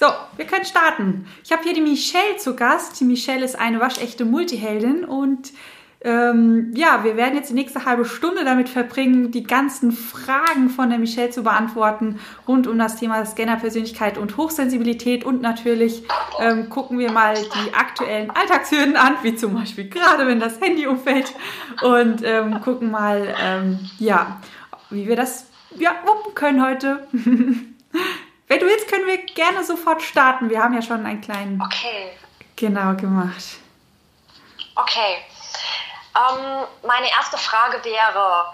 So, wir können starten. Ich habe hier die Michelle zu Gast. Die Michelle ist eine waschechte Multiheldin und ähm, ja, wir werden jetzt die nächste halbe Stunde damit verbringen, die ganzen Fragen von der Michelle zu beantworten rund um das Thema Scannerpersönlichkeit und Hochsensibilität und natürlich ähm, gucken wir mal die aktuellen Alltagshürden an, wie zum Beispiel gerade, wenn das Handy umfällt und ähm, gucken mal, ähm, ja, wie wir das ja, wuppen können heute. Wenn du willst, können wir gerne sofort starten. Wir haben ja schon einen kleinen. Okay. Genau gemacht. Okay. Ähm, meine erste Frage wäre,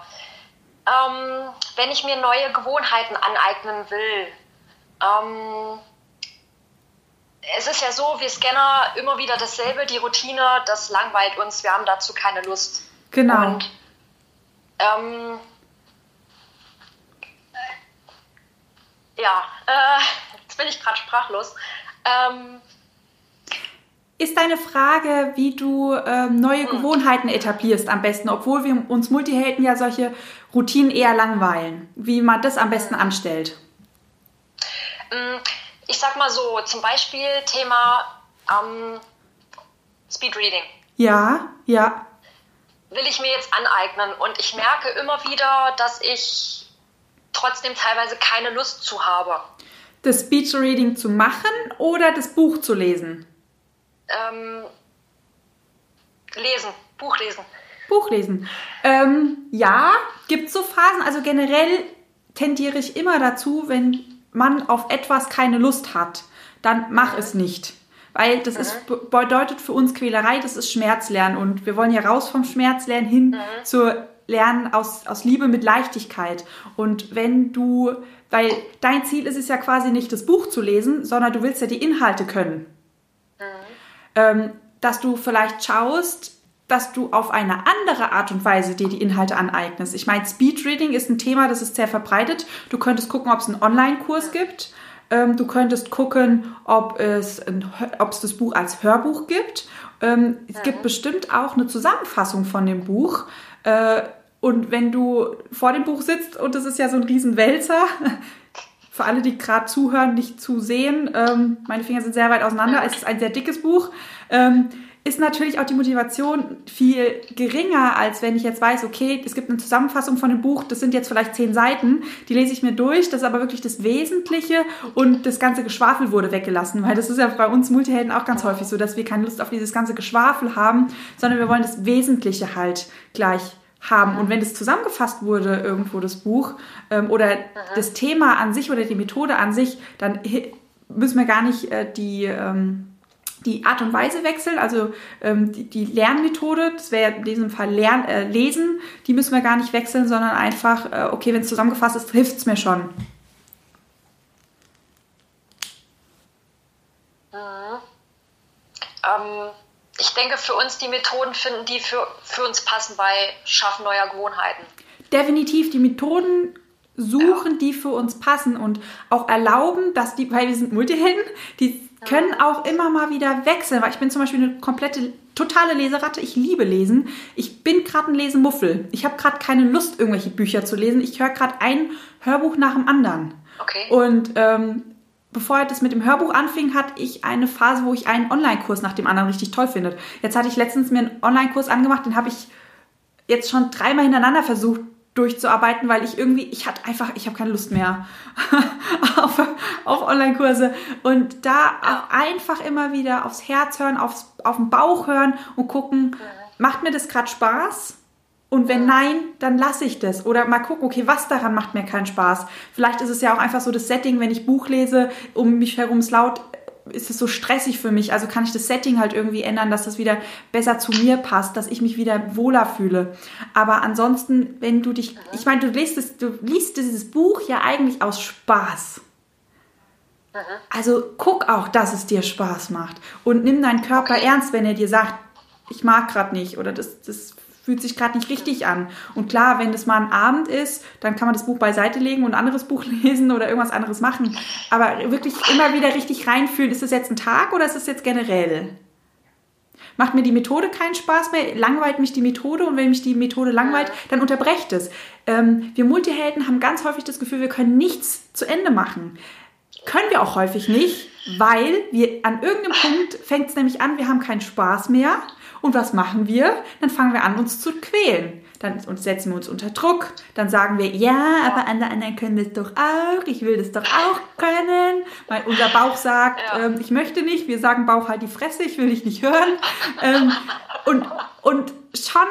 ähm, wenn ich mir neue Gewohnheiten aneignen will, ähm, es ist ja so, wir Scanner immer wieder dasselbe, die Routine, das langweilt uns, wir haben dazu keine Lust. Genau. Und, ähm, ja, äh, jetzt bin ich gerade sprachlos. Ähm, ist deine Frage, wie du ähm, neue hm. Gewohnheiten etablierst am besten, obwohl wir uns Multihelden ja solche Routinen eher langweilen, wie man das am besten anstellt? Hm, ich sag mal so, zum Beispiel Thema ähm, Speedreading. Ja, ja. Will ich mir jetzt aneignen und ich merke immer wieder, dass ich trotzdem teilweise keine Lust zu habe. Das Speechreading zu machen oder das Buch zu lesen? Ähm, lesen, Buch lesen. Buch lesen. Ähm, ja, gibt es so Phasen. Also generell tendiere ich immer dazu, wenn man auf etwas keine Lust hat, dann mach es nicht. Weil das mhm. ist, bedeutet für uns Quälerei, das ist Schmerzlernen. Und wir wollen ja raus vom Schmerzlernen hin mhm. zur lernen aus, aus Liebe mit Leichtigkeit. Und wenn du, weil dein Ziel ist es ja quasi nicht das Buch zu lesen, sondern du willst ja die Inhalte können. Mhm. Ähm, dass du vielleicht schaust, dass du auf eine andere Art und Weise dir die Inhalte aneignest. Ich meine, Speedreading ist ein Thema, das ist sehr verbreitet. Du könntest gucken, ob es einen Online-Kurs gibt. Ähm, du könntest gucken, ob es, ein, ob es das Buch als Hörbuch gibt. Ähm, es gibt bestimmt auch eine Zusammenfassung von dem Buch. Äh, und wenn du vor dem Buch sitzt und es ist ja so ein Riesenwälzer, für alle, die gerade zuhören, nicht zu sehen, ähm, meine Finger sind sehr weit auseinander, es ist ein sehr dickes Buch, ähm, ist natürlich auch die Motivation viel geringer, als wenn ich jetzt weiß, okay, es gibt eine Zusammenfassung von dem Buch, das sind jetzt vielleicht zehn Seiten, die lese ich mir durch, das ist aber wirklich das Wesentliche und das ganze Geschwafel wurde weggelassen, weil das ist ja bei uns Multihelden auch ganz häufig so, dass wir keine Lust auf dieses ganze Geschwafel haben, sondern wir wollen das Wesentliche halt gleich haben. Und wenn das zusammengefasst wurde, irgendwo das Buch ähm, oder mhm. das Thema an sich oder die Methode an sich, dann müssen wir gar nicht äh, die, ähm, die Art und Weise wechseln, also ähm, die, die, Lernmethode, das wäre in diesem Fall Lern, äh, Lesen, die müssen wir gar nicht wechseln, sondern einfach, äh, okay, wenn es zusammengefasst ist, hilft es mir schon. Mhm. Ähm ich denke, für uns die Methoden finden, die für, für uns passen bei Schaffen neuer Gewohnheiten. Definitiv die Methoden suchen, ja. die für uns passen und auch erlauben, dass die, weil wir sind Multihelden, die können ja. auch immer mal wieder wechseln, weil ich bin zum Beispiel eine komplette, totale Leseratte. Ich liebe Lesen. Ich bin gerade ein Lesemuffel. Ich habe gerade keine Lust, irgendwelche Bücher zu lesen. Ich höre gerade ein Hörbuch nach dem anderen. Okay. Und ähm, bevor das mit dem Hörbuch anfing, hatte ich eine Phase, wo ich einen Online-Kurs nach dem anderen richtig toll finde. Jetzt hatte ich letztens mir einen Online-Kurs angemacht, den habe ich jetzt schon dreimal hintereinander versucht durchzuarbeiten, weil ich irgendwie, ich hatte einfach, ich habe keine Lust mehr auf, auf Online-Kurse und da einfach immer wieder aufs Herz hören, aufs, auf den Bauch hören und gucken, macht mir das gerade Spaß? Und wenn nein, dann lasse ich das. Oder mal gucken, okay, was daran macht mir keinen Spaß. Vielleicht ist es ja auch einfach so das Setting, wenn ich Buch lese, um mich herum ist laut, ist es so stressig für mich. Also kann ich das Setting halt irgendwie ändern, dass das wieder besser zu mir passt, dass ich mich wieder wohler fühle. Aber ansonsten, wenn du dich, ich meine, du liest, es, du liest dieses Buch ja eigentlich aus Spaß. Also guck auch, dass es dir Spaß macht. Und nimm deinen Körper ernst, wenn er dir sagt, ich mag gerade nicht oder das, das fühlt sich gerade nicht richtig an. Und klar, wenn das mal ein Abend ist, dann kann man das Buch beiseite legen und ein anderes Buch lesen oder irgendwas anderes machen. Aber wirklich immer wieder richtig reinfühlen, ist das jetzt ein Tag oder ist das jetzt generell? Macht mir die Methode keinen Spaß mehr, langweilt mich die Methode und wenn mich die Methode langweilt, dann unterbrecht es. Ähm, wir Multihelden haben ganz häufig das Gefühl, wir können nichts zu Ende machen. Können wir auch häufig nicht, Weil wir an irgendeinem Punkt fängt es nämlich an, wir haben keinen Spaß mehr. Und was machen wir? Dann fangen wir an, uns zu quälen. Dann setzen wir uns unter Druck. Dann sagen wir, ja, aber alle anderen können das doch auch. Ich will das doch auch können. Weil unser Bauch sagt, ja. ähm, ich möchte nicht. Wir sagen Bauch halt die Fresse, ich will dich nicht hören. ähm, und, und schon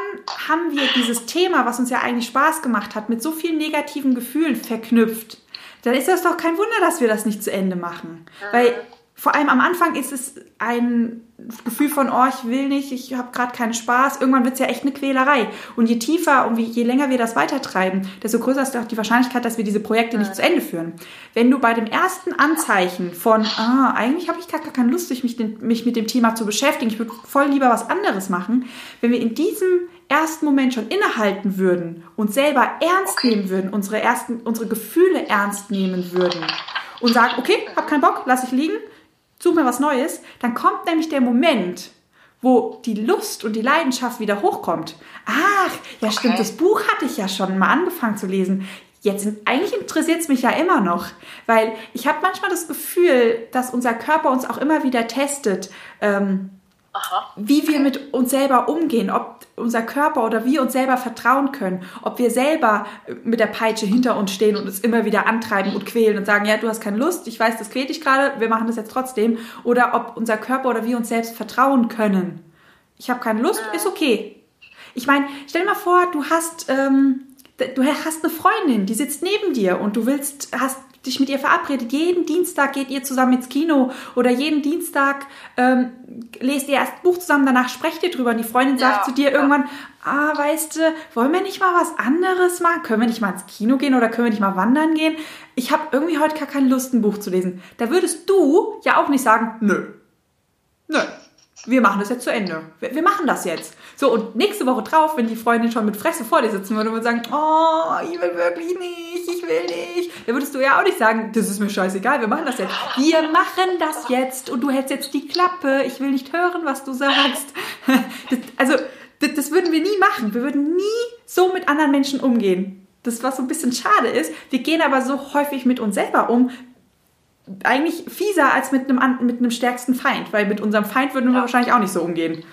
haben wir dieses Thema, was uns ja eigentlich Spaß gemacht hat, mit so vielen negativen Gefühlen verknüpft. Dann ist das doch kein Wunder, dass wir das nicht zu Ende machen. Weil vor allem am Anfang ist es ein Gefühl von, oh, ich will nicht, ich habe gerade keinen Spaß. Irgendwann wird es ja echt eine Quälerei. Und je tiefer und je länger wir das weitertreiben, desto größer ist auch die Wahrscheinlichkeit, dass wir diese Projekte nicht zu Ende führen. Wenn du bei dem ersten Anzeichen von, ah, eigentlich habe ich gar keine Lust, mich, mich mit dem Thema zu beschäftigen, ich würde voll lieber was anderes machen, wenn wir in diesem ersten Moment schon innehalten würden und selber ernst nehmen würden, unsere ersten, unsere Gefühle ernst nehmen würden und sagen, okay, hab keinen Bock, lass ich liegen, such mir was Neues, dann kommt nämlich der Moment, wo die Lust und die Leidenschaft wieder hochkommt. Ach, ja okay. stimmt, das Buch hatte ich ja schon mal angefangen zu lesen. Jetzt eigentlich interessiert es mich ja immer noch, weil ich habe manchmal das Gefühl, dass unser Körper uns auch immer wieder testet. Ähm, Aha. wie wir mit uns selber umgehen, ob unser Körper oder wir uns selber vertrauen können, ob wir selber mit der Peitsche hinter uns stehen und uns immer wieder antreiben und quälen und sagen, ja, du hast keine Lust, ich weiß, das quält dich gerade, wir machen das jetzt trotzdem, oder ob unser Körper oder wir uns selbst vertrauen können. Ich habe keine Lust, ist okay. Ich meine, stell dir mal vor, du hast ähm, du hast eine Freundin, die sitzt neben dir und du willst, hast dich mit ihr verabredet. Jeden Dienstag geht ihr zusammen ins Kino oder jeden Dienstag ähm, lest ihr erst ein Buch zusammen, danach sprecht ihr drüber und die Freundin sagt zu dir ja. irgendwann, ah, weißt du, wollen wir nicht mal was anderes machen? Können wir nicht mal ins Kino gehen oder können wir nicht mal wandern gehen? Ich habe irgendwie heute gar keine Lust, ein Buch zu lesen. Da würdest du ja auch nicht sagen, nö. Nö wir machen das jetzt zu Ende. Wir, wir, machen das jetzt. So, und nächste Woche drauf, wenn die Freundin schon mit Fresse vor dir sitzen würde und sagen, oh, ich will wirklich nicht, ich will nicht, dann würdest du ja auch nicht sagen, das ist mir scheißegal, wir machen das jetzt. Wir machen das jetzt und du hältst jetzt die Klappe, ich will nicht hören, was du sagst. Das, also, das, das würden wir nie machen. Wir würden nie so mit anderen Menschen umgehen. Das, was so ein bisschen schade ist. Wir gehen aber so häufig mit uns selber um, eigentlich fieser als mit einem, mit einem stärksten Feind, weil mit unserem Feind würden wir ja. wahrscheinlich auch nicht so umgehen.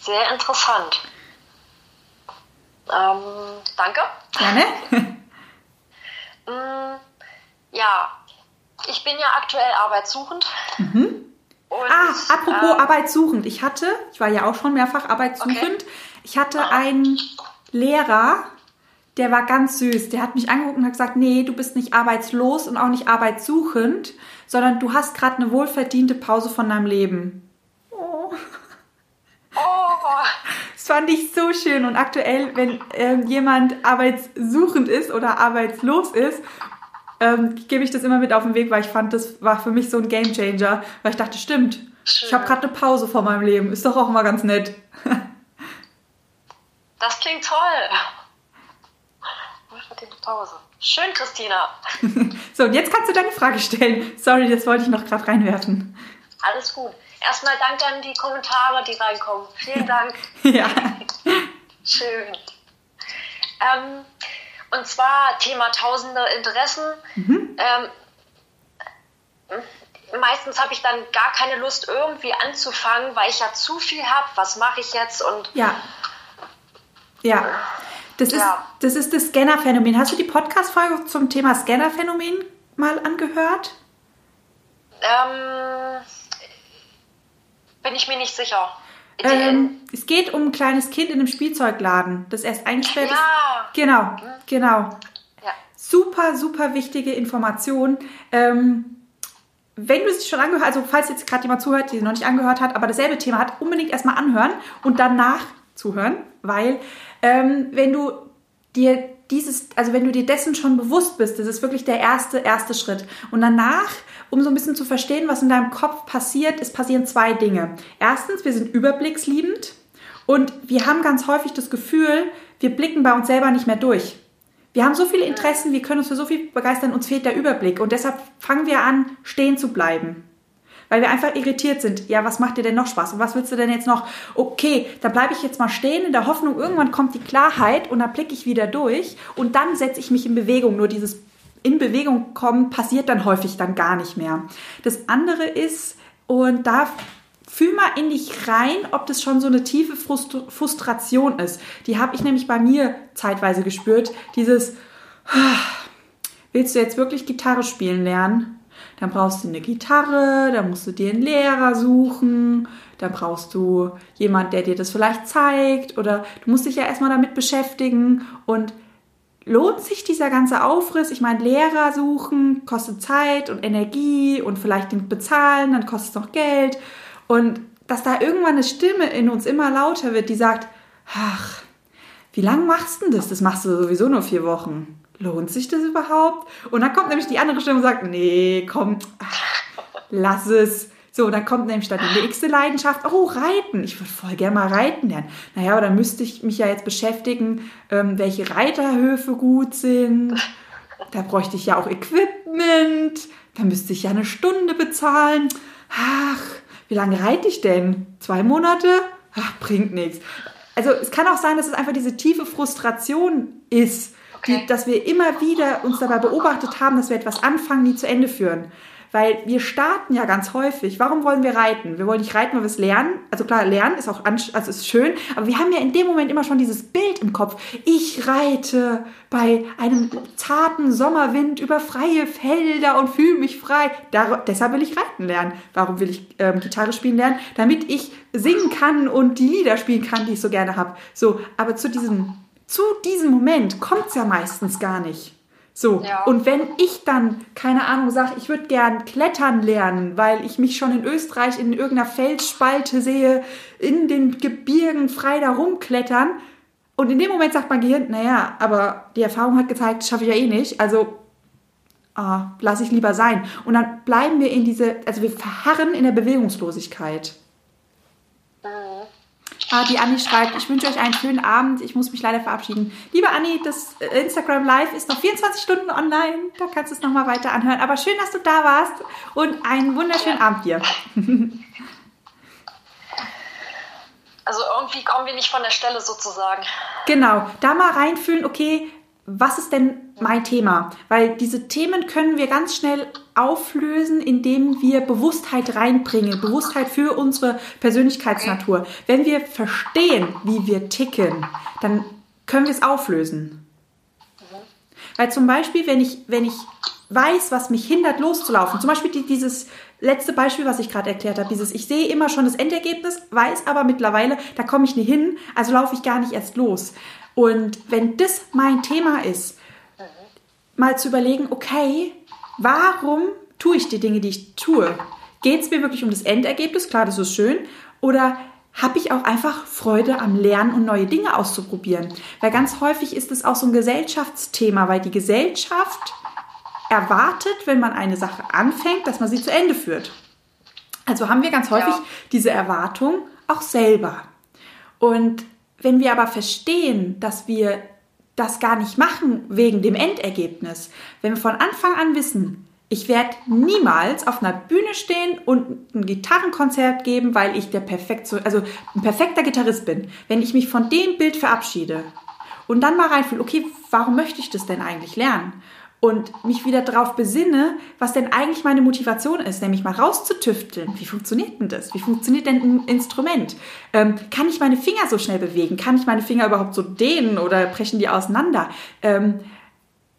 Sehr interessant. Ähm, danke. Gerne. mm, ja, ich bin ja aktuell arbeitssuchend. Mhm. Und, ah, apropos ähm, arbeitssuchend. Ich hatte, ich war ja auch schon mehrfach arbeitssuchend, okay. ich hatte einen Lehrer, der war ganz süß. Der hat mich angeguckt und hat gesagt, nee, du bist nicht arbeitslos und auch nicht arbeitssuchend, sondern du hast gerade eine wohlverdiente Pause von deinem Leben. Oh. Oh. Das fand ich so schön. Und aktuell, wenn ähm, jemand arbeitssuchend ist oder arbeitslos ist, ähm, gebe ich das immer mit auf den Weg, weil ich fand, das war für mich so ein Gamechanger, weil ich dachte, stimmt, schön. ich habe gerade eine Pause vor meinem Leben. Ist doch auch mal ganz nett. das klingt toll Pause. Schön, Christina. so, und jetzt kannst du deine Frage stellen. Sorry, das wollte ich noch gerade reinwerfen. Alles gut. Erstmal danke an die Kommentare, die reinkommen. Vielen Dank. ja. Schön. Ähm, und zwar Thema tausende Interessen. Mhm. Ähm, meistens habe ich dann gar keine Lust, irgendwie anzufangen, weil ich ja zu viel habe. Was mache ich jetzt? Und ja. Ja. Das ist, ja. das ist das Scanner-Phänomen. Hast du die Podcast-Folge zum Thema Scanner-Phänomen mal angehört? Ähm, bin ich mir nicht sicher. Ähm, es geht um ein kleines Kind in einem Spielzeugladen, das erst eingesperrt ja. ist. Genau, mhm. genau. Ja. Super, super wichtige Information. Ähm, wenn du es schon angehört also falls jetzt gerade jemand zuhört, die noch nicht angehört hat, aber dasselbe Thema hat, unbedingt erstmal anhören und danach zuhören, weil ähm, wenn du dir dieses, also wenn du dir dessen schon bewusst bist, das ist wirklich der erste, erste Schritt. Und danach, um so ein bisschen zu verstehen, was in deinem Kopf passiert, es passieren zwei Dinge. Erstens, wir sind überblicksliebend und wir haben ganz häufig das Gefühl, wir blicken bei uns selber nicht mehr durch. Wir haben so viele Interessen, wir können uns für so viel begeistern, uns fehlt der Überblick und deshalb fangen wir an, stehen zu bleiben weil wir einfach irritiert sind. Ja, was macht dir denn noch Spaß? Und was willst du denn jetzt noch? Okay, da bleibe ich jetzt mal stehen in der Hoffnung, irgendwann kommt die Klarheit und dann blicke ich wieder durch und dann setze ich mich in Bewegung. Nur dieses in Bewegung kommen passiert dann häufig dann gar nicht mehr. Das andere ist, und da fühl mal in dich rein, ob das schon so eine tiefe Frustration ist. Die habe ich nämlich bei mir zeitweise gespürt. Dieses, willst du jetzt wirklich Gitarre spielen lernen? Dann brauchst du eine Gitarre, dann musst du dir einen Lehrer suchen, dann brauchst du jemand, der dir das vielleicht zeigt oder du musst dich ja erstmal damit beschäftigen und lohnt sich dieser ganze Aufriss? Ich meine, Lehrer suchen kostet Zeit und Energie und vielleicht den bezahlen, dann kostet es noch Geld und dass da irgendwann eine Stimme in uns immer lauter wird, die sagt, ach, wie lange machst du denn das? Das machst du sowieso nur vier Wochen. Lohnt sich das überhaupt? Und dann kommt nämlich die andere Stimme und sagt, nee, komm, lass es. So, dann kommt nämlich dann die nächste Leidenschaft. Oh, Reiten. Ich würde voll gerne mal reiten lernen. Naja, aber dann müsste ich mich ja jetzt beschäftigen, ähm, welche Reiterhöfe gut sind. Da bräuchte ich ja auch Equipment. Da müsste ich ja eine Stunde bezahlen. Ach, wie lange reite ich denn? Zwei Monate? Ach, bringt nichts. Also es kann auch sein, dass es einfach diese tiefe Frustration ist, okay. die, dass wir immer wieder uns dabei beobachtet haben, dass wir etwas anfangen, nie zu Ende führen. Weil wir starten ja ganz häufig. Warum wollen wir reiten? Wir wollen nicht reiten, weil wir es lernen. Also klar, lernen ist auch also ist schön, aber wir haben ja in dem Moment immer schon dieses Bild im Kopf. Ich reite bei einem zarten Sommerwind über freie Felder und fühle mich frei. Dar deshalb will ich reiten lernen. Warum will ich ähm, Gitarre spielen lernen? Damit ich singen kann und die Lieder spielen kann, die ich so gerne habe. So, aber zu diesem zu diesem Moment kommt es ja meistens gar nicht. So, ja. und wenn ich dann, keine Ahnung, sage, ich würde gern klettern lernen, weil ich mich schon in Österreich in irgendeiner Felsspalte sehe, in den Gebirgen frei da rumklettern, und in dem Moment sagt mein Gehirn, naja, aber die Erfahrung hat gezeigt, das schaffe ich ja eh nicht, also ah, lasse ich lieber sein. Und dann bleiben wir in diese, also wir verharren in der Bewegungslosigkeit. Ah, die Anni schreibt, ich wünsche euch einen schönen Abend. Ich muss mich leider verabschieden. Liebe Anni, das äh, Instagram Live ist noch 24 Stunden online. Da kannst du es nochmal weiter anhören. Aber schön, dass du da warst und einen wunderschönen ja. Abend dir. Also irgendwie kommen wir nicht von der Stelle sozusagen. Genau, da mal reinfühlen, okay, was ist denn mein Thema? Weil diese Themen können wir ganz schnell auflösen, indem wir Bewusstheit reinbringen, Bewusstheit für unsere Persönlichkeitsnatur. Wenn wir verstehen, wie wir ticken, dann können wir es auflösen. Weil zum Beispiel, wenn ich, wenn ich weiß, was mich hindert, loszulaufen, zum Beispiel dieses letzte Beispiel, was ich gerade erklärt habe, dieses, ich sehe immer schon das Endergebnis, weiß aber mittlerweile, da komme ich nicht hin, also laufe ich gar nicht erst los. Und wenn das mein Thema ist, mal zu überlegen, okay, warum tue ich die Dinge, die ich tue? Geht es mir wirklich um das Endergebnis? Klar, das ist schön. Oder habe ich auch einfach Freude am Lernen und neue Dinge auszuprobieren? Weil ganz häufig ist es auch so ein Gesellschaftsthema, weil die Gesellschaft erwartet, wenn man eine Sache anfängt, dass man sie zu Ende führt. Also haben wir ganz häufig ja. diese Erwartung auch selber. Und wenn wir aber verstehen, dass wir das gar nicht machen wegen dem Endergebnis, wenn wir von Anfang an wissen, ich werde niemals auf einer Bühne stehen und ein Gitarrenkonzert geben, weil ich der perfekt, also ein perfekter Gitarrist bin. Wenn ich mich von dem Bild verabschiede und dann mal reinfühle, okay, warum möchte ich das denn eigentlich lernen? Und mich wieder darauf besinne, was denn eigentlich meine Motivation ist, nämlich mal rauszutüfteln. Wie funktioniert denn das? Wie funktioniert denn ein Instrument? Ähm, kann ich meine Finger so schnell bewegen? Kann ich meine Finger überhaupt so dehnen oder brechen die auseinander? Ähm,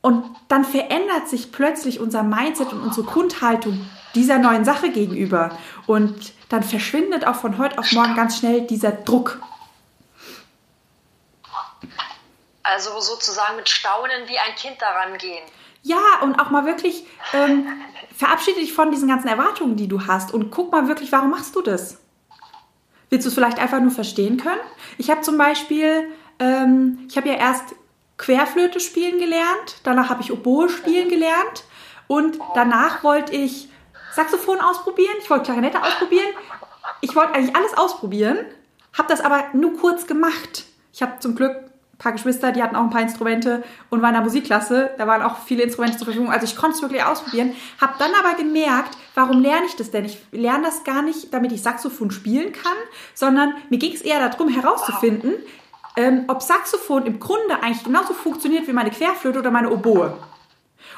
und dann verändert sich plötzlich unser Mindset und unsere Grundhaltung dieser neuen Sache gegenüber. Und dann verschwindet auch von heute auf morgen ganz schnell dieser Druck. Also sozusagen mit Staunen wie ein Kind daran gehen. Ja, und auch mal wirklich ähm, verabschiede dich von diesen ganzen Erwartungen, die du hast und guck mal wirklich, warum machst du das? Willst du es vielleicht einfach nur verstehen können? Ich habe zum Beispiel, ähm, ich habe ja erst Querflöte spielen gelernt, danach habe ich Oboe spielen gelernt und danach wollte ich Saxophon ausprobieren, ich wollte Klarinette ausprobieren, ich wollte eigentlich alles ausprobieren, habe das aber nur kurz gemacht. Ich habe zum Glück paar Geschwister, die hatten auch ein paar Instrumente und war in der Musikklasse. Da waren auch viele Instrumente zur Verfügung. Also ich konnte es wirklich ausprobieren. Habe dann aber gemerkt, warum lerne ich das denn? Ich lerne das gar nicht, damit ich Saxophon spielen kann, sondern mir ging es eher darum herauszufinden, ähm, ob Saxophon im Grunde eigentlich genauso funktioniert wie meine Querflöte oder meine Oboe.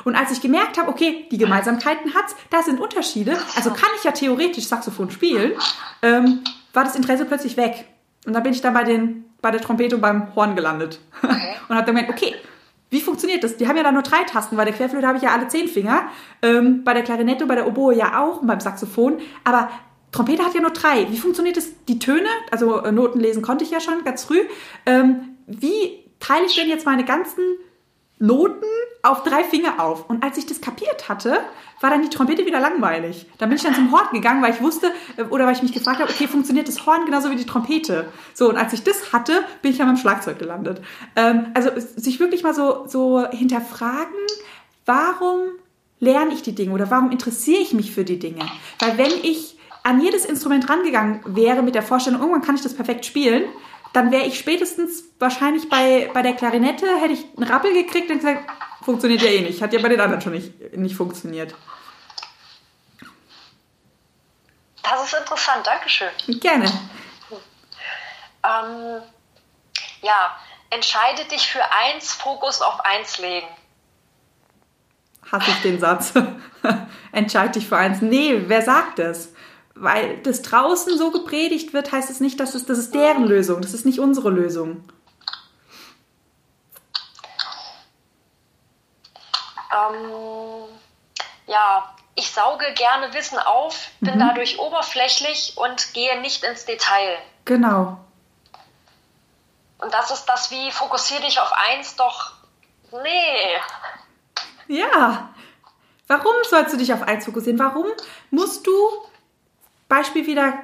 Und als ich gemerkt habe, okay, die Gemeinsamkeiten hat's, da sind Unterschiede, also kann ich ja theoretisch Saxophon spielen, ähm, war das Interesse plötzlich weg. Und dann bin ich dann bei, den, bei der Trompete beim Horn gelandet. Okay. und habe dann gemerkt, okay, wie funktioniert das? Die haben ja da nur drei Tasten. Bei der Querflöte habe ich ja alle zehn Finger. Ähm, bei der Klarinette, bei der Oboe ja auch und beim Saxophon. Aber Trompete hat ja nur drei. Wie funktioniert das? Die Töne, also äh, Noten lesen konnte ich ja schon ganz früh. Ähm, wie teile ich denn jetzt meine ganzen Noten auf drei Finger auf. Und als ich das kapiert hatte, war dann die Trompete wieder langweilig. Dann bin ich dann zum Horn gegangen, weil ich wusste, äh, oder weil ich mich gefragt habe, okay, funktioniert das Horn genauso wie die Trompete? So, und als ich das hatte, bin ich dann beim Schlagzeug gelandet. Ähm, also sich wirklich mal so, so hinterfragen, warum lerne ich die Dinge oder warum interessiere ich mich für die Dinge? Weil wenn ich an jedes Instrument rangegangen wäre mit der Vorstellung, irgendwann kann ich das perfekt spielen, dann wäre ich spätestens wahrscheinlich bei, bei der Klarinette, hätte ich einen Rappel gekriegt und gesagt, funktioniert ja eh nicht. Hat ja bei den anderen schon nicht, nicht funktioniert. Das ist interessant, Dankeschön. Gerne. Ähm, ja, entscheide dich für eins, Fokus auf eins legen. Hasse ich den Satz. entscheide dich für eins. Nee, wer sagt das? Weil das draußen so gepredigt wird, heißt es nicht, dass es, das ist deren Lösung, das ist nicht unsere Lösung. Ähm, ja, ich sauge gerne Wissen auf, bin mhm. dadurch oberflächlich und gehe nicht ins Detail. Genau. Und das ist das wie, fokussiere dich auf eins, doch nee. Ja. Warum sollst du dich auf eins fokussieren? Warum musst du Beispiel wieder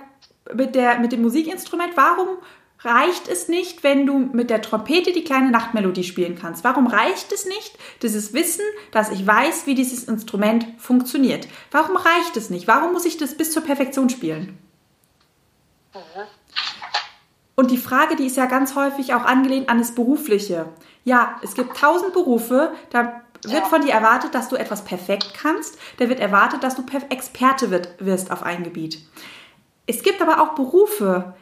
mit, der, mit dem Musikinstrument. Warum reicht es nicht, wenn du mit der Trompete die kleine Nachtmelodie spielen kannst? Warum reicht es nicht, dieses Wissen, dass ich weiß, wie dieses Instrument funktioniert? Warum reicht es nicht? Warum muss ich das bis zur Perfektion spielen? Und die Frage, die ist ja ganz häufig auch angelehnt an das Berufliche. Ja, es gibt tausend Berufe, da wird von dir erwartet, dass du etwas perfekt kannst. Da wird erwartet, dass du Experte wird, wirst auf ein Gebiet. Es gibt aber auch Berufe,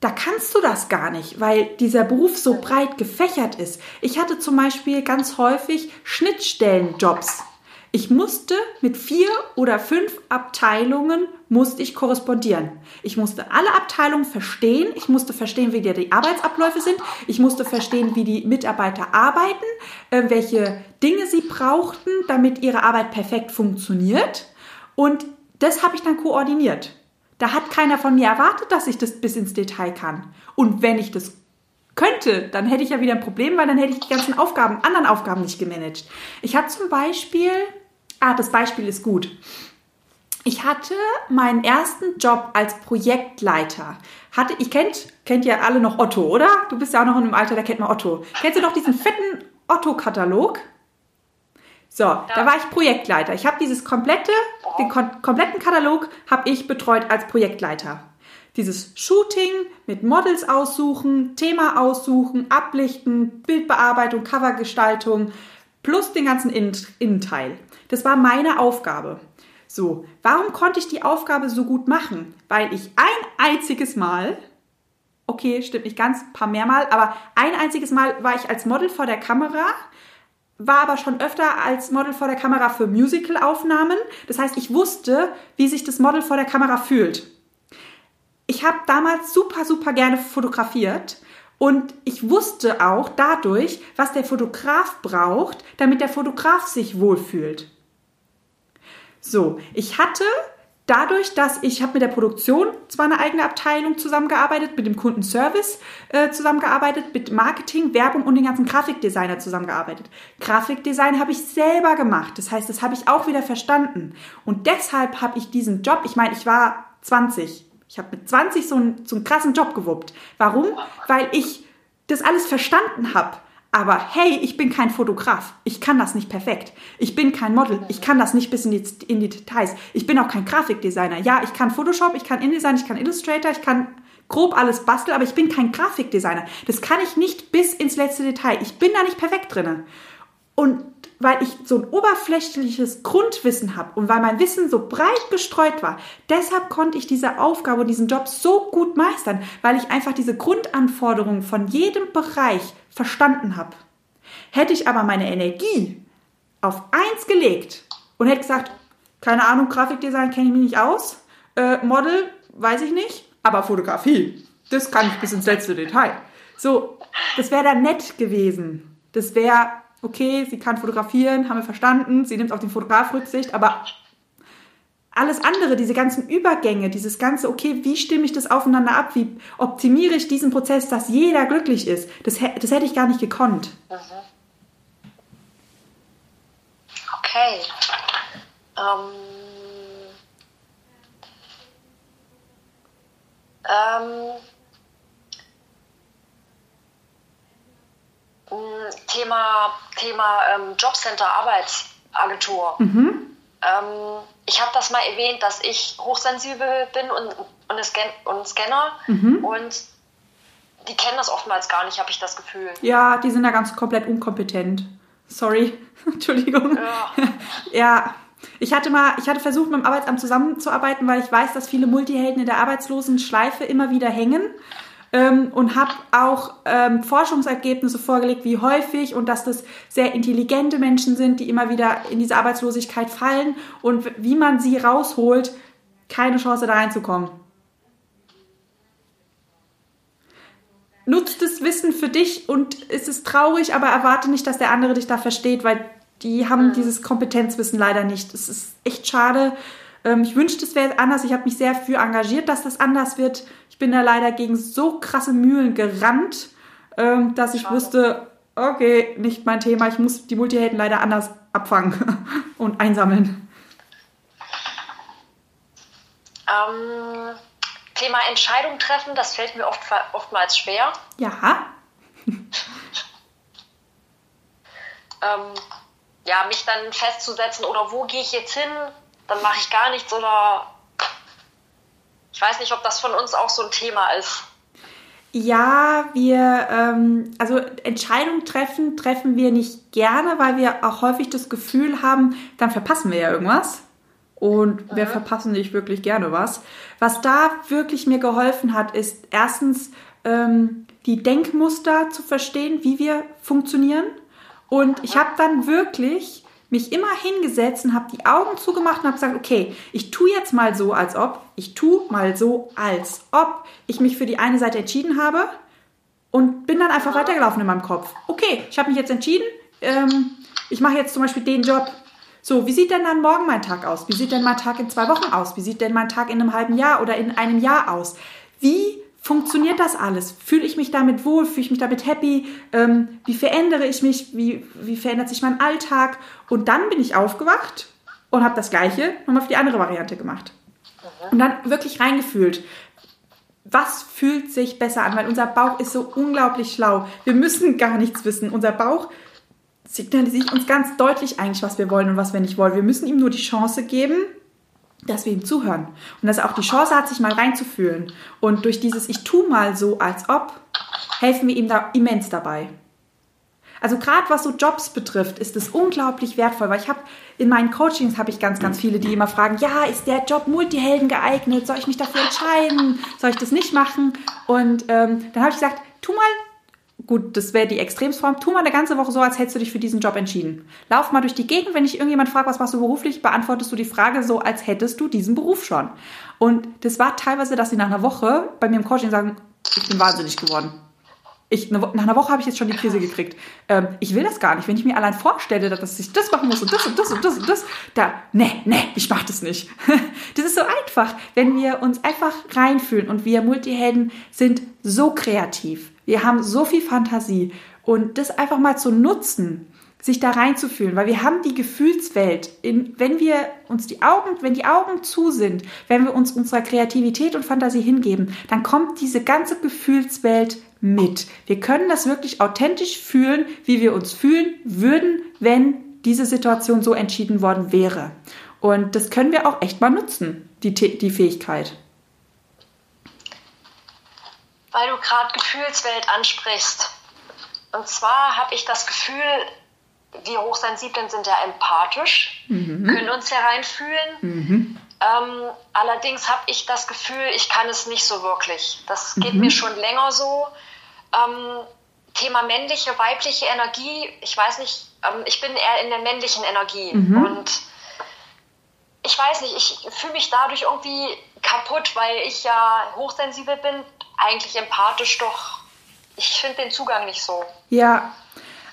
da kannst du das gar nicht, weil dieser Beruf so breit gefächert ist. Ich hatte zum Beispiel ganz häufig Schnittstellenjobs. Ich musste mit vier oder fünf Abteilungen musste ich korrespondieren. Ich musste alle Abteilungen verstehen. Ich musste verstehen, wie die Arbeitsabläufe sind. Ich musste verstehen, wie die Mitarbeiter arbeiten, äh, welche Dinge sie brauchten, damit ihre Arbeit perfekt funktioniert. Und das habe ich dann koordiniert. Da hat keiner von mir erwartet, dass ich das bis ins Detail kann. Und wenn ich das könnte, dann hätte ich ja wieder ein Problem, weil dann hätte ich die ganzen Aufgaben, anderen Aufgaben nicht gemanagt. Ich hatte zum Beispiel Ah, das Beispiel ist gut. Ich hatte meinen ersten Job als Projektleiter. Hatte, ich kennt, kennt ihr alle noch Otto, oder? Du bist ja auch noch in einem Alter, da kennt man Otto. Kennst du doch diesen fetten Otto-Katalog? So, ja. da war ich Projektleiter. Ich habe dieses komplette, den kom kompletten Katalog habe ich betreut als Projektleiter. Dieses Shooting mit Models aussuchen, Thema aussuchen, ablichten, Bildbearbeitung, Covergestaltung plus den ganzen Innenteil. Das war meine Aufgabe. So, warum konnte ich die Aufgabe so gut machen? Weil ich ein einziges Mal, okay, stimmt nicht ganz, ein paar mehrmal, aber ein einziges Mal war ich als Model vor der Kamera, war aber schon öfter als Model vor der Kamera für Musical-Aufnahmen. Das heißt, ich wusste, wie sich das Model vor der Kamera fühlt. Ich habe damals super, super gerne fotografiert und ich wusste auch dadurch, was der Fotograf braucht, damit der Fotograf sich wohlfühlt. So, ich hatte dadurch, dass ich habe mit der Produktion zwar eine eigene Abteilung zusammengearbeitet, mit dem Kundenservice äh, zusammengearbeitet, mit Marketing, Werbung und den ganzen Grafikdesigner zusammengearbeitet. Grafikdesign habe ich selber gemacht. Das heißt, das habe ich auch wieder verstanden. Und deshalb habe ich diesen Job, ich meine, ich war 20. Ich habe mit 20 so einen, so einen krassen Job gewuppt. Warum? Weil ich das alles verstanden habe. Aber hey, ich bin kein Fotograf. Ich kann das nicht perfekt. Ich bin kein Model. Ich kann das nicht bis in die, in die Details. Ich bin auch kein Grafikdesigner. Ja, ich kann Photoshop, ich kann InDesign, ich kann Illustrator, ich kann grob alles basteln, aber ich bin kein Grafikdesigner. Das kann ich nicht bis ins letzte Detail. Ich bin da nicht perfekt drin. Und weil ich so ein oberflächliches Grundwissen habe und weil mein Wissen so breit gestreut war, deshalb konnte ich diese Aufgabe und diesen Job so gut meistern, weil ich einfach diese Grundanforderungen von jedem Bereich verstanden habe. Hätte ich aber meine Energie auf eins gelegt und hätte gesagt, keine Ahnung, Grafikdesign kenne ich mich nicht aus, äh, Model weiß ich nicht, aber Fotografie, das kann ich bis ins letzte Detail. So, das wäre dann nett gewesen. Das wäre, okay, sie kann fotografieren, haben wir verstanden, sie nimmt auf den Fotograf Rücksicht, aber alles andere, diese ganzen Übergänge, dieses ganze, okay, wie stimme ich das aufeinander ab, wie optimiere ich diesen Prozess, dass jeder glücklich ist, das, das hätte ich gar nicht gekonnt. Mhm. Okay. Ähm, ähm, Thema, Thema ähm, Jobcenter, Arbeitsagentur. Mhm. Ähm, ich habe das mal erwähnt, dass ich hochsensibel bin und, und, Scan und Scanner mhm. und die kennen das oftmals gar nicht, habe ich das Gefühl. Ja, die sind da ganz komplett unkompetent. Sorry, Entschuldigung. Ja. ja. Ich hatte mal, ich hatte versucht, mit dem Arbeitsamt zusammenzuarbeiten, weil ich weiß, dass viele Multihelden in der Arbeitslosenschleife immer wieder hängen ähm, und habe auch ähm, Forschungsergebnisse vorgelegt, wie häufig und dass das sehr intelligente Menschen sind, die immer wieder in diese Arbeitslosigkeit fallen und wie man sie rausholt, keine Chance da reinzukommen. Nutzt das Wissen für dich und es ist traurig, aber erwarte nicht, dass der andere dich da versteht, weil die haben mhm. dieses Kompetenzwissen leider nicht. Es ist echt schade. Ähm, ich wünschte, es wäre anders. Ich habe mich sehr für engagiert, dass das anders wird. Ich bin da leider gegen so krasse Mühlen gerannt, ähm, dass ich Schade. wusste, okay, nicht mein Thema. Ich muss die Multihelden leider anders abfangen und einsammeln. Ähm, Thema Entscheidung treffen, das fällt mir oft, oftmals schwer. Ja. ähm, ja, mich dann festzusetzen oder wo gehe ich jetzt hin, dann mache ich gar nichts oder ich weiß nicht, ob das von uns auch so ein Thema ist. Ja, wir, ähm, also Entscheidungen treffen, treffen wir nicht gerne, weil wir auch häufig das Gefühl haben, dann verpassen wir ja irgendwas. Und mhm. wir verpassen nicht wirklich gerne was. Was da wirklich mir geholfen hat, ist erstens ähm, die Denkmuster zu verstehen, wie wir funktionieren. Und ich habe dann wirklich mich immer hingesetzt und habe die Augen zugemacht und habe gesagt, okay, ich tue jetzt mal so, als ob, ich tue mal so, als ob ich mich für die eine Seite entschieden habe und bin dann einfach weitergelaufen in meinem Kopf. Okay, ich habe mich jetzt entschieden, ähm, ich mache jetzt zum Beispiel den Job. So, wie sieht denn dann morgen mein Tag aus? Wie sieht denn mein Tag in zwei Wochen aus? Wie sieht denn mein Tag in einem halben Jahr oder in einem Jahr aus? Wie funktioniert das alles? Fühle ich mich damit wohl? Fühle ich mich damit happy? Ähm, wie verändere ich mich? Wie, wie verändert sich mein Alltag? Und dann bin ich aufgewacht und habe das Gleiche nochmal für die andere Variante gemacht. Und dann wirklich reingefühlt. Was fühlt sich besser an? Weil unser Bauch ist so unglaublich schlau. Wir müssen gar nichts wissen. Unser Bauch signalisiert uns ganz deutlich eigentlich, was wir wollen und was wir nicht wollen. Wir müssen ihm nur die Chance geben, dass wir ihm zuhören und dass er auch die Chance hat, sich mal reinzufühlen. Und durch dieses Ich tu mal so, als ob, helfen wir ihm da immens dabei. Also gerade was so Jobs betrifft, ist es unglaublich wertvoll, weil ich habe in meinen Coachings habe ich ganz, ganz viele, die immer fragen, ja, ist der Job Multihelden geeignet? Soll ich mich dafür entscheiden? Soll ich das nicht machen? Und ähm, dann habe ich gesagt, tu mal gut, das wäre die Extremsform. Tu mal eine ganze Woche so, als hättest du dich für diesen Job entschieden. Lauf mal durch die Gegend, wenn dich irgendjemand fragt, was machst du beruflich, beantwortest du die Frage so, als hättest du diesen Beruf schon. Und das war teilweise, dass sie nach einer Woche bei mir im Coaching sagen, ich bin wahnsinnig geworden. Ich, nach einer Woche habe ich jetzt schon die Krise gekriegt. Ähm, ich will das gar nicht. Wenn ich mir allein vorstelle, dass ich das machen muss und das und das und das und das, da, ne, ne, ich mach das nicht. das ist so einfach, wenn wir uns einfach reinfühlen und wir Multihelden sind so kreativ wir haben so viel Fantasie und das einfach mal zu nutzen, sich da reinzufühlen, weil wir haben die Gefühlswelt. In, wenn wir uns die Augen, wenn die Augen zu sind, wenn wir uns unserer Kreativität und Fantasie hingeben, dann kommt diese ganze Gefühlswelt mit. Wir können das wirklich authentisch fühlen, wie wir uns fühlen würden, wenn diese Situation so entschieden worden wäre. Und das können wir auch echt mal nutzen, die, die Fähigkeit weil du gerade Gefühlswelt ansprichst. Und zwar habe ich das Gefühl, wir Hochsensiblen sind ja empathisch, mhm. können uns hereinfühlen. Mhm. Ähm, allerdings habe ich das Gefühl, ich kann es nicht so wirklich. Das geht mhm. mir schon länger so. Ähm, Thema männliche, weibliche Energie, ich weiß nicht, ähm, ich bin eher in der männlichen Energie mhm. und ich weiß nicht, ich fühle mich dadurch irgendwie kaputt, weil ich ja hochsensibel bin, eigentlich empathisch, doch ich finde den Zugang nicht so. Ja,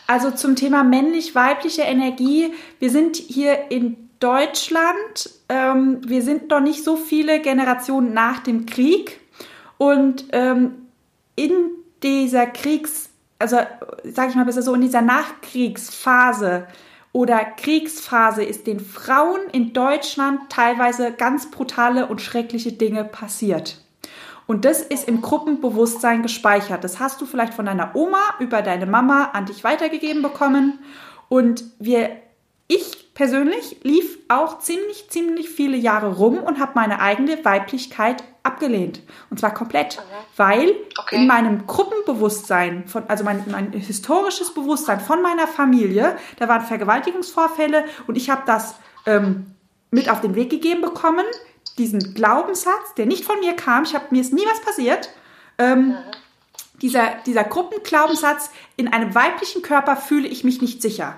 also zum Thema männlich-weibliche Energie, wir sind hier in Deutschland, ähm, wir sind noch nicht so viele Generationen nach dem Krieg und ähm, in dieser Kriegs, also sage ich mal besser so, in dieser Nachkriegsphase oder Kriegsphase ist den Frauen in Deutschland teilweise ganz brutale und schreckliche Dinge passiert. Und das ist im Gruppenbewusstsein gespeichert. Das hast du vielleicht von deiner Oma über deine Mama an dich weitergegeben bekommen. Und wir, ich persönlich lief auch ziemlich, ziemlich viele Jahre rum und habe meine eigene Weiblichkeit abgelehnt. Und zwar komplett. Mhm. Weil okay. in meinem Gruppenbewusstsein, von, also mein, mein historisches Bewusstsein von meiner Familie, da waren Vergewaltigungsvorfälle und ich habe das ähm, mit auf den Weg gegeben bekommen diesen Glaubenssatz, der nicht von mir kam, ich habe mir ist nie was passiert, ähm, dieser, dieser Gruppenglaubenssatz, in einem weiblichen Körper fühle ich mich nicht sicher.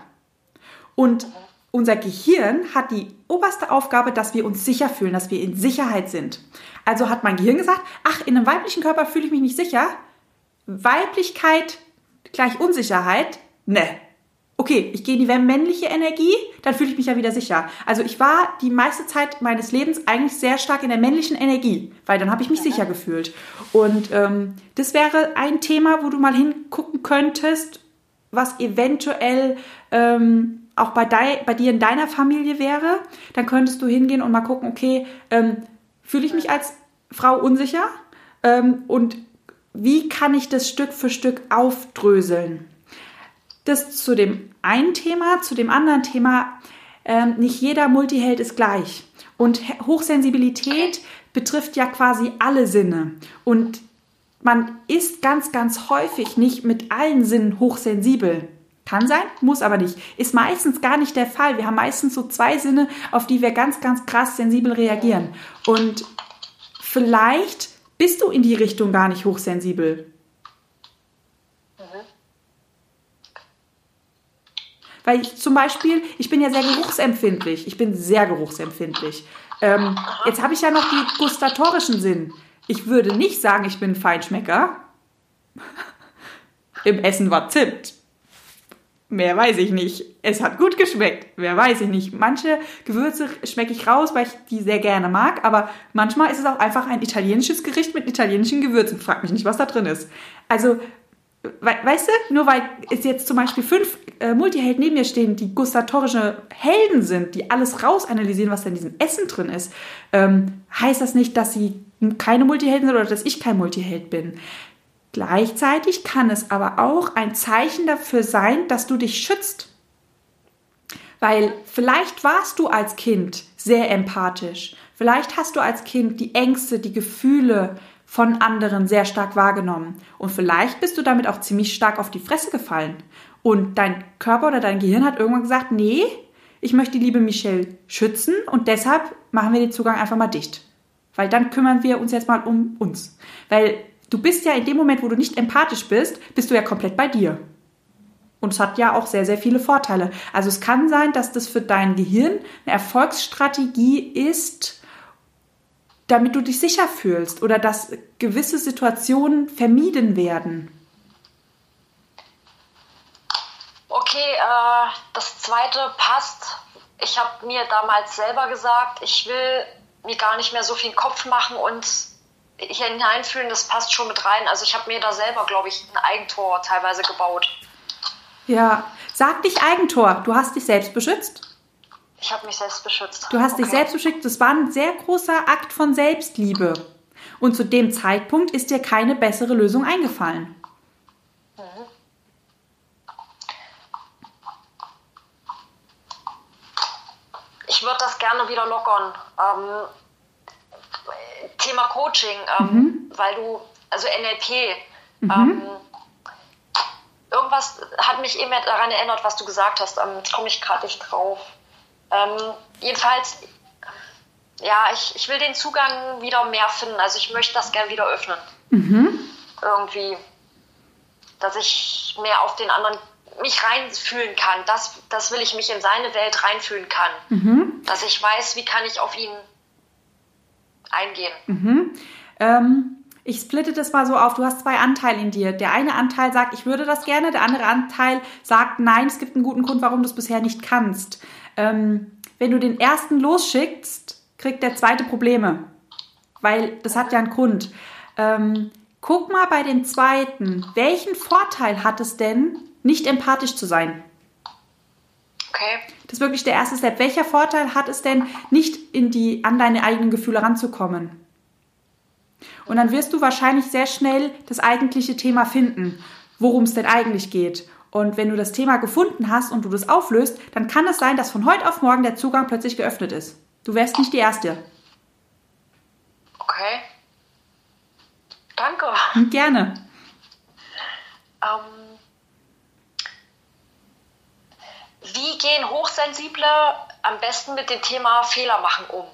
Und unser Gehirn hat die oberste Aufgabe, dass wir uns sicher fühlen, dass wir in Sicherheit sind. Also hat mein Gehirn gesagt, ach, in einem weiblichen Körper fühle ich mich nicht sicher. Weiblichkeit gleich Unsicherheit? Ne, okay, ich gehe in die männliche Energie, dann fühle ich mich ja wieder sicher. Also ich war die meiste Zeit meines Lebens eigentlich sehr stark in der männlichen Energie, weil dann habe ich mich ja. sicher gefühlt. Und ähm, das wäre ein Thema, wo du mal hingucken könntest, was eventuell ähm, auch bei, dei, bei dir in deiner Familie wäre. Dann könntest du hingehen und mal gucken, okay, ähm, fühle ich mich als Frau unsicher? Ähm, und wie kann ich das Stück für Stück aufdröseln? Das zu dem einen Thema, zu dem anderen Thema. Ähm, nicht jeder Multiheld ist gleich. Und Hochsensibilität betrifft ja quasi alle Sinne. Und man ist ganz, ganz häufig nicht mit allen Sinnen hochsensibel. Kann sein, muss aber nicht. Ist meistens gar nicht der Fall. Wir haben meistens so zwei Sinne, auf die wir ganz, ganz krass sensibel reagieren. Und vielleicht bist du in die Richtung gar nicht hochsensibel. Weil ich zum Beispiel, ich bin ja sehr geruchsempfindlich. Ich bin sehr geruchsempfindlich. Ähm, jetzt habe ich ja noch die gustatorischen Sinn. Ich würde nicht sagen, ich bin ein Feinschmecker. Im Essen war Zimt. Mehr weiß ich nicht. Es hat gut geschmeckt. Mehr weiß ich nicht. Manche Gewürze schmecke ich raus, weil ich die sehr gerne mag. Aber manchmal ist es auch einfach ein italienisches Gericht mit italienischen Gewürzen. Frag mich nicht, was da drin ist. Also weißt du, nur weil es jetzt zum Beispiel fünf äh, Multihelden neben mir stehen, die gustatorische Helden sind, die alles rausanalysieren, was da in diesem Essen drin ist, ähm, heißt das nicht, dass sie keine Multihelden sind oder dass ich kein Multiheld bin. Gleichzeitig kann es aber auch ein Zeichen dafür sein, dass du dich schützt. Weil vielleicht warst du als Kind sehr empathisch. Vielleicht hast du als Kind die Ängste, die Gefühle, von anderen sehr stark wahrgenommen. Und vielleicht bist du damit auch ziemlich stark auf die Fresse gefallen. Und dein Körper oder dein Gehirn hat irgendwann gesagt, nee, ich möchte die liebe Michelle schützen und deshalb machen wir den Zugang einfach mal dicht. Weil dann kümmern wir uns jetzt mal um uns. Weil du bist ja in dem Moment, wo du nicht empathisch bist, bist du ja komplett bei dir. Und es hat ja auch sehr, sehr viele Vorteile. Also es kann sein, dass das für dein Gehirn eine Erfolgsstrategie ist, damit du dich sicher fühlst oder dass gewisse Situationen vermieden werden? Okay, äh, das zweite passt. Ich habe mir damals selber gesagt, ich will mir gar nicht mehr so viel Kopf machen und hier hineinfühlen, das passt schon mit rein. Also ich habe mir da selber, glaube ich, ein Eigentor teilweise gebaut. Ja, sag dich Eigentor. Du hast dich selbst beschützt? Ich habe mich selbst beschützt. Du hast okay. dich selbst beschützt. Das war ein sehr großer Akt von Selbstliebe. Und zu dem Zeitpunkt ist dir keine bessere Lösung eingefallen. Mhm. Ich würde das gerne wieder lockern. Ähm, Thema Coaching, ähm, mhm. weil du, also NLP, mhm. ähm, irgendwas hat mich eben daran erinnert, was du gesagt hast. Ähm, jetzt komme ich gerade nicht drauf. Ähm, jedenfalls, ja, ich, ich will den Zugang wieder mehr finden. Also ich möchte das gerne wieder öffnen. Mhm. Irgendwie. dass ich mehr auf den anderen mich reinfühlen kann. Das, das will ich mich in seine Welt reinfühlen kann. Mhm. Dass ich weiß, wie kann ich auf ihn eingehen. Mhm. Ähm, ich splitte das mal so auf. Du hast zwei Anteile in dir. Der eine Anteil sagt, ich würde das gerne. Der andere Anteil sagt, nein, es gibt einen guten Grund, warum du es bisher nicht kannst. Ähm, wenn du den ersten losschickst, kriegt der zweite Probleme. Weil das hat ja einen Grund. Ähm, guck mal bei dem zweiten. Welchen Vorteil hat es denn, nicht empathisch zu sein? Okay. Das ist wirklich der erste Step. Welcher Vorteil hat es denn, nicht in die, an deine eigenen Gefühle ranzukommen? Und dann wirst du wahrscheinlich sehr schnell das eigentliche Thema finden, worum es denn eigentlich geht. Und wenn du das Thema gefunden hast und du das auflöst, dann kann es sein, dass von heute auf morgen der Zugang plötzlich geöffnet ist. Du wärst nicht die Erste. Okay. Danke. Gerne. Ähm, wie gehen Hochsensible am besten mit dem Thema Fehler machen um?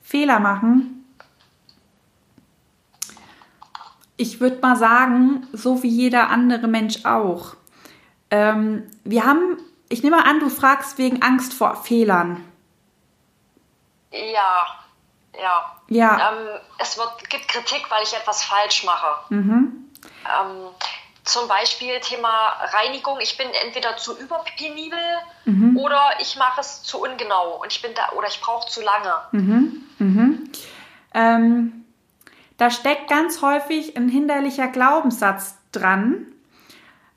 Fehler machen? Ich würde mal sagen, so wie jeder andere Mensch auch. Ähm, wir haben, ich nehme mal an, du fragst wegen Angst vor Fehlern. Ja, ja. Ja. Ähm, es wird, gibt Kritik, weil ich etwas falsch mache. Mhm. Ähm, zum Beispiel Thema Reinigung. Ich bin entweder zu überpenibel mhm. oder ich mache es zu ungenau und ich bin da oder ich brauche zu lange. Mhm. Mhm. Ähm, da steckt ganz häufig ein hinderlicher Glaubenssatz dran.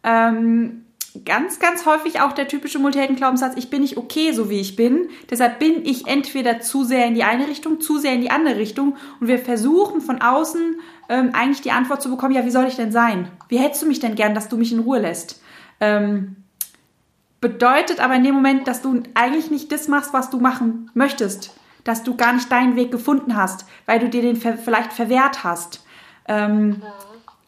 Ähm, ganz, ganz häufig auch der typische Multihelden-Glaubenssatz, ich bin nicht okay, so wie ich bin. Deshalb bin ich entweder zu sehr in die eine Richtung, zu sehr in die andere Richtung. Und wir versuchen von außen ähm, eigentlich die Antwort zu bekommen, ja, wie soll ich denn sein? Wie hättest du mich denn gern, dass du mich in Ruhe lässt? Ähm, bedeutet aber in dem Moment, dass du eigentlich nicht das machst, was du machen möchtest. Dass du gar nicht deinen Weg gefunden hast, weil du dir den ver vielleicht verwehrt hast. Ähm,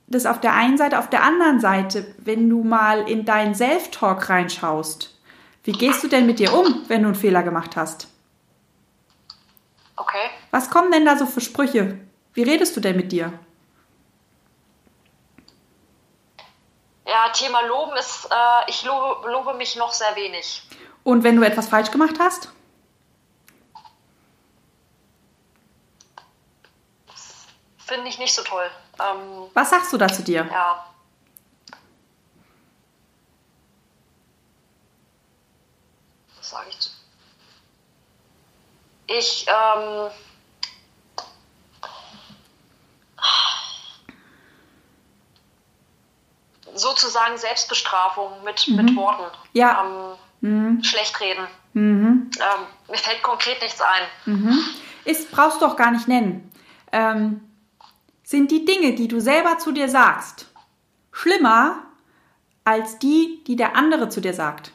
das auf der einen Seite. Auf der anderen Seite, wenn du mal in deinen Self-Talk reinschaust, wie gehst du denn mit dir um, wenn du einen Fehler gemacht hast? Okay. Was kommen denn da so für Sprüche? Wie redest du denn mit dir? Ja, Thema Loben ist, äh, ich lobe, lobe mich noch sehr wenig. Und wenn du etwas falsch gemacht hast? Finde ich nicht so toll. Ähm, Was sagst du da zu dir? Ja. Was sage ich zu? Ich, ähm, sozusagen Selbstbestrafung mit, mhm. mit Worten. Ja. Ähm, mhm. Schlecht reden. Mhm. Ähm, mir fällt konkret nichts ein. Mhm. Ist, brauchst du auch gar nicht nennen. Ähm, sind die Dinge, die du selber zu dir sagst, schlimmer als die, die der andere zu dir sagt?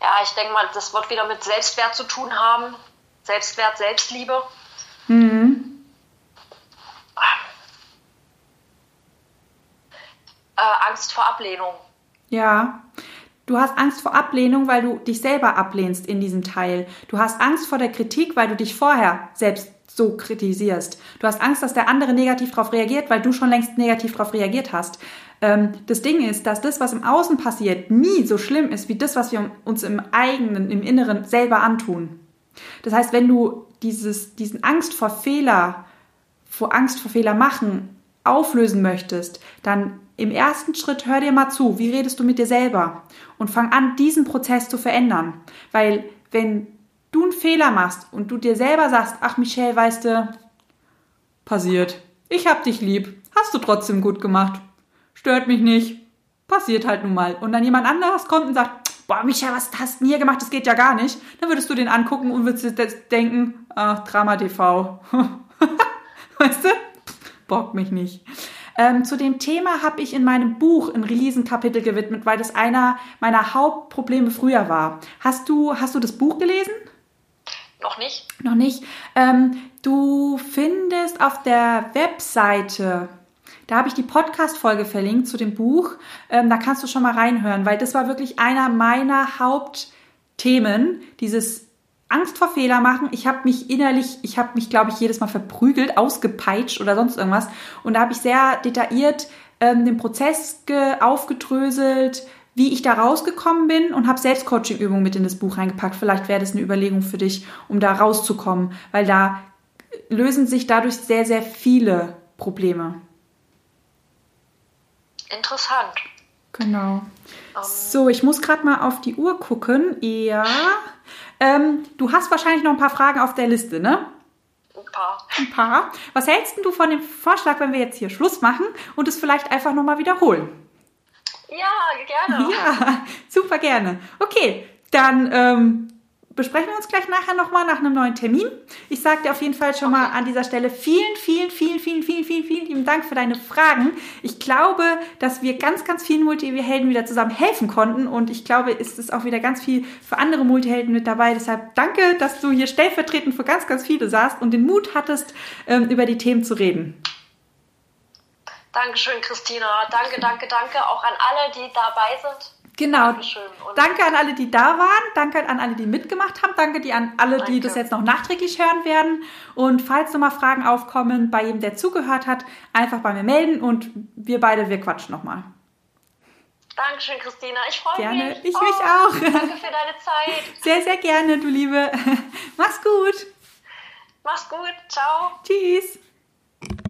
Ja, ich denke mal, das wird wieder mit Selbstwert zu tun haben. Selbstwert, Selbstliebe. Mhm. Äh, Angst vor Ablehnung. Ja, Du hast Angst vor Ablehnung, weil du dich selber ablehnst in diesem Teil. Du hast Angst vor der Kritik, weil du dich vorher selbst so kritisierst. Du hast Angst, dass der andere negativ darauf reagiert, weil du schon längst negativ darauf reagiert hast. Ähm, das Ding ist, dass das, was im Außen passiert, nie so schlimm ist wie das, was wir uns im eigenen, im Inneren selber antun. Das heißt, wenn du dieses, diesen Angst vor Fehler, vor Angst vor Fehler machen auflösen möchtest, dann im ersten Schritt hör dir mal zu, wie redest du mit dir selber und fang an, diesen Prozess zu verändern. Weil wenn du einen Fehler machst und du dir selber sagst, ach Michelle, weißt du, passiert, ich hab dich lieb, hast du trotzdem gut gemacht, stört mich nicht, passiert halt nun mal. Und dann jemand anderes kommt und sagt, boah Michelle, was hast du hier gemacht, das geht ja gar nicht, dann würdest du den angucken und würdest denken, ach, Drama TV. weißt du? Bock mich nicht. Ähm, zu dem Thema habe ich in meinem Buch ein Riesenkapitel gewidmet, weil das einer meiner Hauptprobleme früher war. Hast du, hast du das Buch gelesen? Noch nicht. Noch nicht. Ähm, du findest auf der Webseite, da habe ich die Podcast-Folge verlinkt zu dem Buch. Ähm, da kannst du schon mal reinhören, weil das war wirklich einer meiner Hauptthemen, dieses Angst vor Fehler machen. Ich habe mich innerlich, ich habe mich, glaube ich, jedes Mal verprügelt, ausgepeitscht oder sonst irgendwas. Und da habe ich sehr detailliert ähm, den Prozess aufgedröselt, wie ich da rausgekommen bin und habe Selbstcoaching-Übungen mit in das Buch reingepackt. Vielleicht wäre das eine Überlegung für dich, um da rauszukommen, weil da lösen sich dadurch sehr, sehr viele Probleme. Interessant. Genau. Um. Ähm. So, ich muss gerade mal auf die Uhr gucken. Ja. Ähm, du hast wahrscheinlich noch ein paar Fragen auf der Liste, ne? Ein paar. Ein paar. Was hältst du von dem Vorschlag, wenn wir jetzt hier Schluss machen und es vielleicht einfach nochmal wiederholen? Ja, gerne. Ja, super gerne. Okay, dann ähm, besprechen wir uns gleich nachher nochmal nach einem neuen Termin. Ich sage dir auf jeden Fall schon mal an dieser Stelle vielen, vielen, vielen, vielen, vielen, vielen, vielen lieben Dank für deine Fragen. Ich glaube, dass wir ganz, ganz vielen Multihelden wieder zusammen helfen konnten und ich glaube, ist es auch wieder ganz viel für andere Multihelden mit dabei. Deshalb danke, dass du hier stellvertretend für ganz, ganz viele saßt und den Mut hattest, ähm, über die Themen zu reden. Dankeschön, Christina. Danke, danke, danke auch an alle, die dabei sind. Genau. Danke an alle, die da waren. Danke an alle, die mitgemacht haben. Danke die an alle, Danke. die das jetzt noch nachträglich hören werden. Und falls nochmal Fragen aufkommen bei jedem, der zugehört hat, einfach bei mir melden und wir beide, wir quatschen nochmal. Dankeschön, Christina. Ich freue mich. Gerne. Ich oh, mich auch. Danke für deine Zeit. Sehr, sehr gerne, du Liebe. Mach's gut. Mach's gut. Ciao. Tschüss.